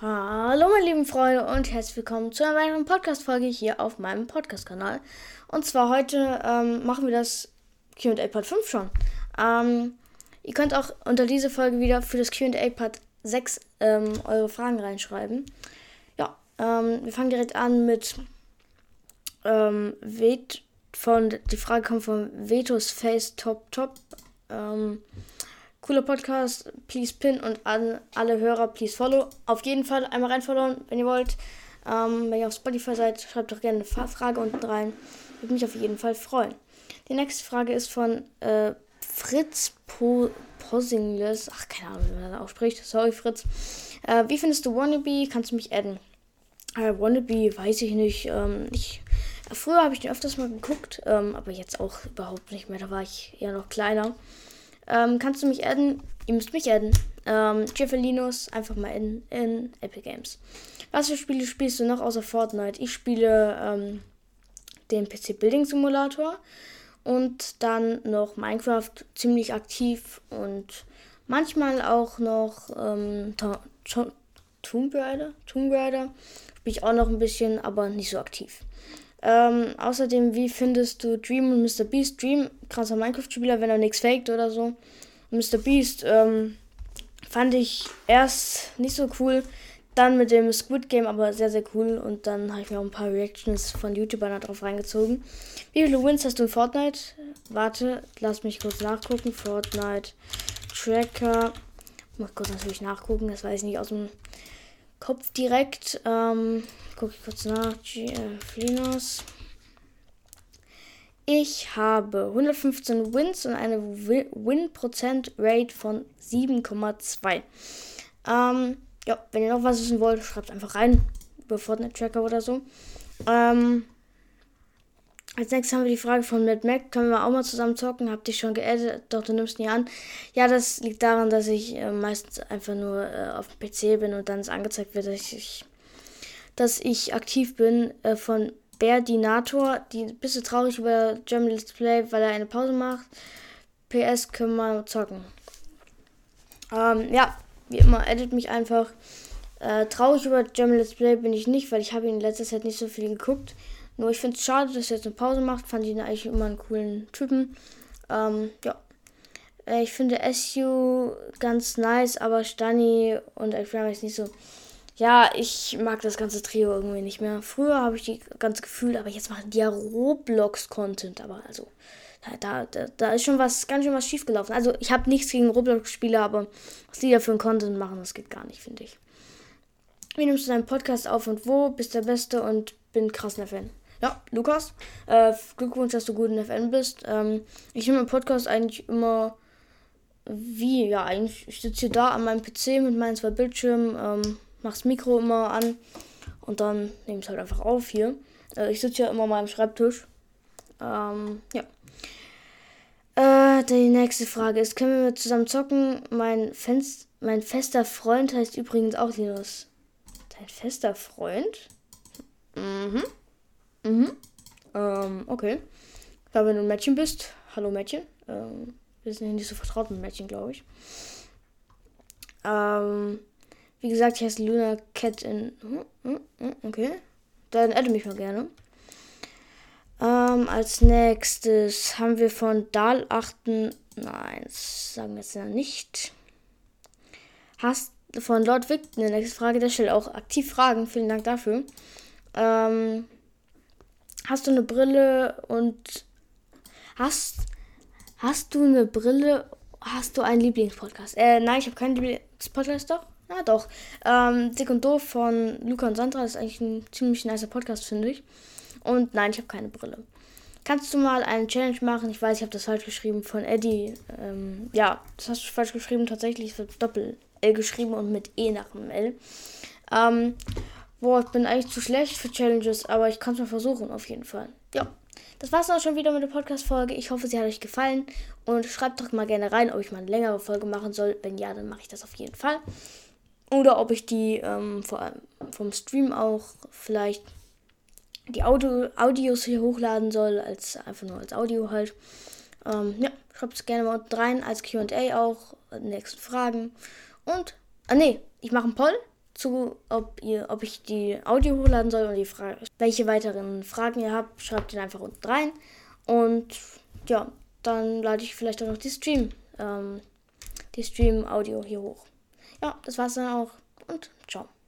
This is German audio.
Hallo meine lieben Freunde und herzlich willkommen zu einer weiteren Podcast-Folge hier auf meinem Podcast-Kanal. Und zwar heute ähm, machen wir das Q&A Part 5 schon. Ähm, ihr könnt auch unter diese Folge wieder für das Q&A Part 6 ähm, eure Fragen reinschreiben. Ja, ähm, wir fangen direkt an mit ähm, Vet von, die Frage kommt von Vetos Face Top Top. Cooler Podcast. Please pin und an alle Hörer, please follow. Auf jeden Fall einmal reinfollowen, wenn ihr wollt. Ähm, wenn ihr auf Spotify seid, schreibt doch gerne eine Frage unten rein. Würde mich auf jeden Fall freuen. Die nächste Frage ist von äh, Fritz po Posingles. Ach, keine Ahnung, wie man das ausspricht. Sorry, Fritz. Äh, wie findest du Wannabe? Kannst du mich adden? Äh, Wannabe, weiß ich nicht. Ähm, ich früher habe ich den öfters mal geguckt, ähm, aber jetzt auch überhaupt nicht mehr. Da war ich ja noch kleiner. Ähm, kannst du mich adden? Ihr müsst mich adden. Ähm, Jeffelinos, einfach mal in, in Epic Games. Was für Spiele spielst du noch außer Fortnite? Ich spiele ähm, den PC Building Simulator und dann noch Minecraft ziemlich aktiv und manchmal auch noch ähm, Tomb Raider. Tomb Raider spiele ich auch noch ein bisschen, aber nicht so aktiv. Ähm, außerdem, wie findest du Dream und Mr. Beast? Dream, krasser Minecraft-Spieler, wenn er nichts faked oder so. Und Mr. Beast ähm, fand ich erst nicht so cool. Dann mit dem Squid Game aber sehr, sehr cool. Und dann habe ich mir auch ein paar Reactions von YouTubern darauf reingezogen. Wie viele Wins hast du in Fortnite? Warte, lass mich kurz nachgucken. Fortnite Tracker. Muss kurz natürlich nachgucken, das weiß ich nicht aus dem Kopf direkt. Ähm, Gucke ich kurz nach. G Flinos. Ich habe 115 Wins und eine Win-Prozent-Rate von 7,2. Ähm, ja, wenn ihr noch was wissen wollt, schreibt einfach rein. Über Fortnite-Tracker oder so. Ähm, als nächstes haben wir die Frage von Matt Mac. Können wir auch mal zusammen zocken? Hab dich schon geaddet, doch du nimmst nie an. Ja, das liegt daran, dass ich äh, meistens einfach nur äh, auf dem PC bin und dann ist angezeigt wird, dass ich, dass ich aktiv bin. Äh, von Berdinator, die ein bisschen traurig über German Let's Play, weil er eine Pause macht. PS können wir zocken. Ähm, ja, wie immer, edit mich einfach. Äh, traurig über German Let's Play bin ich nicht, weil ich habe ihn in letzter Zeit nicht so viel geguckt. Nur ich finde es schade, dass er jetzt eine Pause macht. Fand ihn eigentlich immer einen coolen Typen. Ähm, ja. Äh, ich finde SU ganz nice, aber Stani und Elfram ist nicht so. Ja, ich mag das ganze Trio irgendwie nicht mehr. Früher habe ich die ganz gefühlt, aber jetzt machen die ja Roblox-Content. Aber also, da, da, da ist schon was, ganz schön was schiefgelaufen. Also, ich habe nichts gegen Roblox-Spieler, aber was die da für einen Content machen, das geht gar nicht, finde ich. Wie nimmst du deinen Podcast auf und wo? Bist der Beste und bin krasser Fan. Ja, Lukas, äh, Glückwunsch, dass du gut in FN bist. Ähm, ich nehme im Podcast eigentlich immer wie, ja, eigentlich, ich sitze hier da an meinem PC mit meinen zwei Bildschirmen, ähm, mach's Mikro immer an und dann nehme es halt einfach auf hier. Äh, ich sitze ja immer mal am Schreibtisch. Ähm, ja. Äh, die nächste Frage ist, können wir zusammen zocken? Mein, Fenst mein fester Freund heißt übrigens auch Linus. Dein fester Freund? Mhm. Mhm. Ähm, okay. Ja, wenn du ein Mädchen bist, hallo Mädchen. Ähm, wir sind ja nicht so vertraut mit Mädchen, glaube ich. Ähm, wie gesagt, ich heiße Luna Cat in. Hm, hm, hm, okay. Dann adde mich mal gerne. Ähm, als nächstes haben wir von Dahl 8. Nein, das sagen wir jetzt ja nicht. Hast von Lord Vic eine nächste Frage, der stellt auch aktiv Fragen. Vielen Dank dafür. Ähm, hast du eine Brille und hast hast du eine Brille? Hast du einen Lieblingspodcast? Äh, nein, ich habe keinen Lieblingspodcast, doch. Ja, doch. Ähm, Dick und Doof von Luca und Sandra ist eigentlich ein ziemlich nicer Podcast, finde ich. Und nein, ich habe keine Brille. Kannst du mal eine Challenge machen? Ich weiß, ich habe das falsch geschrieben von Eddie. Ähm, ja, das hast du falsch geschrieben. Tatsächlich wird Doppel-L geschrieben und mit E nach dem L. Ähm, Boah, ich bin eigentlich zu schlecht für Challenges, aber ich kann es mal versuchen, auf jeden Fall. Ja, das war's auch schon wieder mit der Podcast-Folge. Ich hoffe, sie hat euch gefallen. Und schreibt doch mal gerne rein, ob ich mal eine längere Folge machen soll. Wenn ja, dann mache ich das auf jeden Fall. Oder ob ich die ähm, vom Stream auch vielleicht die Audio Audios hier hochladen soll, als einfach nur als Audio halt. Ähm, ja, schreibt es gerne mal unten rein, als QA auch, nächsten Fragen. Und, ah nee, ich mache einen Poll zu, ob ihr, ob ich die Audio hochladen soll und die Frage, welche weiteren Fragen ihr habt, schreibt ihr einfach unten rein. Und ja, dann lade ich vielleicht auch noch die Stream, ähm, die Stream-Audio hier hoch. Ja, das war's dann auch und ciao.